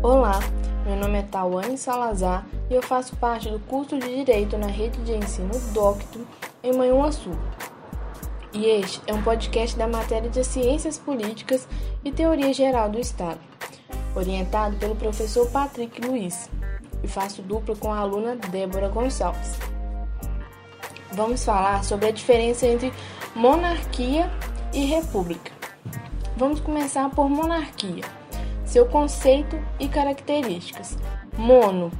Olá, meu nome é Tawane Salazar e eu faço parte do curso de Direito na rede de ensino Docto em Manhuaçu. E este é um podcast da matéria de Ciências Políticas e Teoria Geral do Estado, orientado pelo professor Patrick Luiz, e faço dupla com a aluna Débora Gonçalves. Vamos falar sobre a diferença entre monarquia e república. Vamos começar por monarquia seu conceito e características. Mono,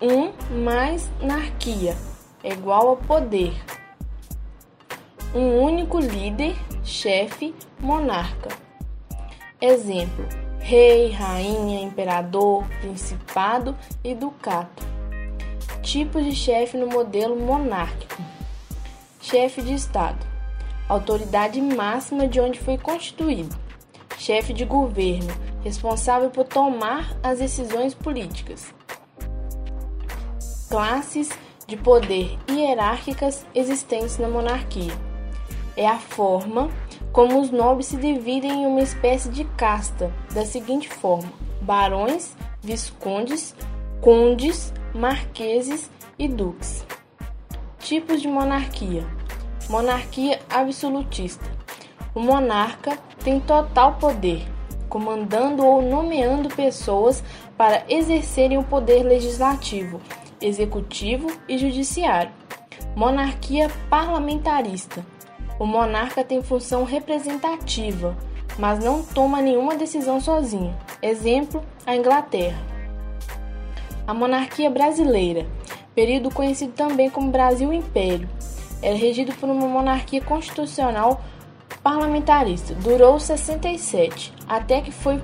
um mais narquia, é igual a poder. Um único líder, chefe, monarca. Exemplo: rei, rainha, imperador, principado e ducato. Tipos de chefe no modelo monárquico: chefe de Estado, autoridade máxima de onde foi constituído, chefe de governo, responsável por tomar as decisões políticas. Classes de poder hierárquicas existentes na monarquia. É a forma como os nobres se dividem em uma espécie de casta, da seguinte forma: barões, viscondes, condes, marqueses e duques. Tipos de monarquia: monarquia absolutista. O monarca tem total poder, comandando ou nomeando pessoas para exercerem o poder legislativo, executivo e judiciário. Monarquia parlamentarista. O monarca tem função representativa, mas não toma nenhuma decisão sozinho. Exemplo: a Inglaterra. A monarquia brasileira, período conhecido também como Brasil Império, era regido por uma monarquia constitucional parlamentarista durou 67, até que foi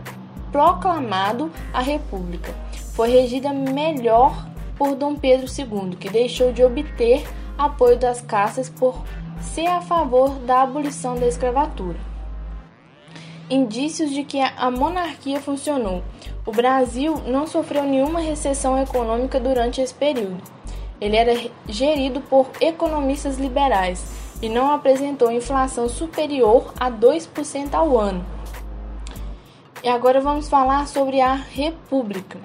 proclamado a República. Foi regida melhor por Dom Pedro II, que deixou de obter apoio das caças por ser a favor da abolição da escravatura. Indícios de que a monarquia funcionou. O Brasil não sofreu nenhuma recessão econômica durante esse período. Ele era gerido por economistas liberais e não apresentou inflação superior a 2% ao ano. E agora vamos falar sobre a República,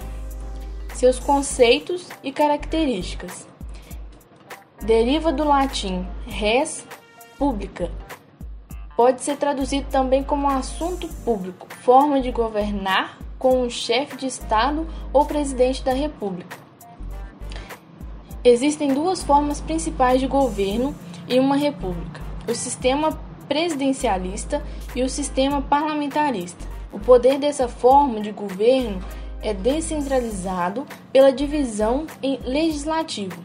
seus conceitos e características. Deriva do latim res publica. Pode ser traduzido também como assunto público, forma de governar com um chefe de Estado ou presidente da República. Existem duas formas principais de governo e uma república: o sistema presidencialista e o sistema parlamentarista. O poder dessa forma de governo é descentralizado pela divisão em legislativo,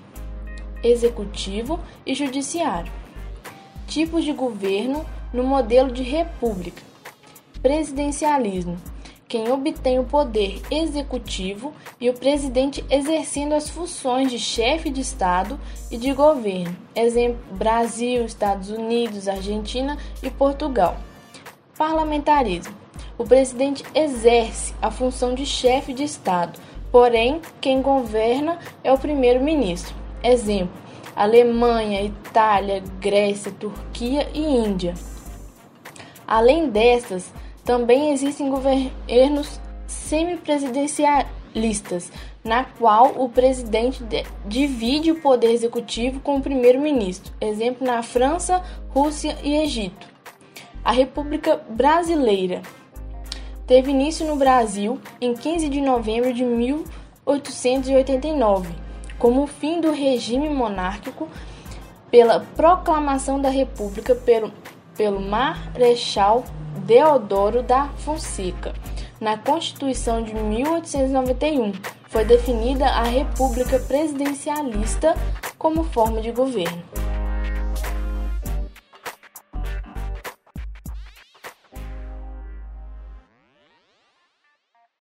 executivo e judiciário. Tipos de governo no modelo de república: presidencialismo quem obtém o poder executivo e o presidente exercendo as funções de chefe de Estado e de governo. Exemplo: Brasil, Estados Unidos, Argentina e Portugal. Parlamentarismo: o presidente exerce a função de chefe de Estado, porém, quem governa é o primeiro-ministro. Exemplo: Alemanha, Itália, Grécia, Turquia e Índia. Além dessas, também existem governos semipresidencialistas, na qual o presidente divide o poder executivo com o primeiro-ministro, exemplo na França, Rússia e Egito. A República Brasileira teve início no Brasil em 15 de novembro de 1889, como fim do regime monárquico pela proclamação da República pelo, pelo Marechal Deodoro da Fonseca. Na Constituição de 1891, foi definida a República Presidencialista como forma de governo.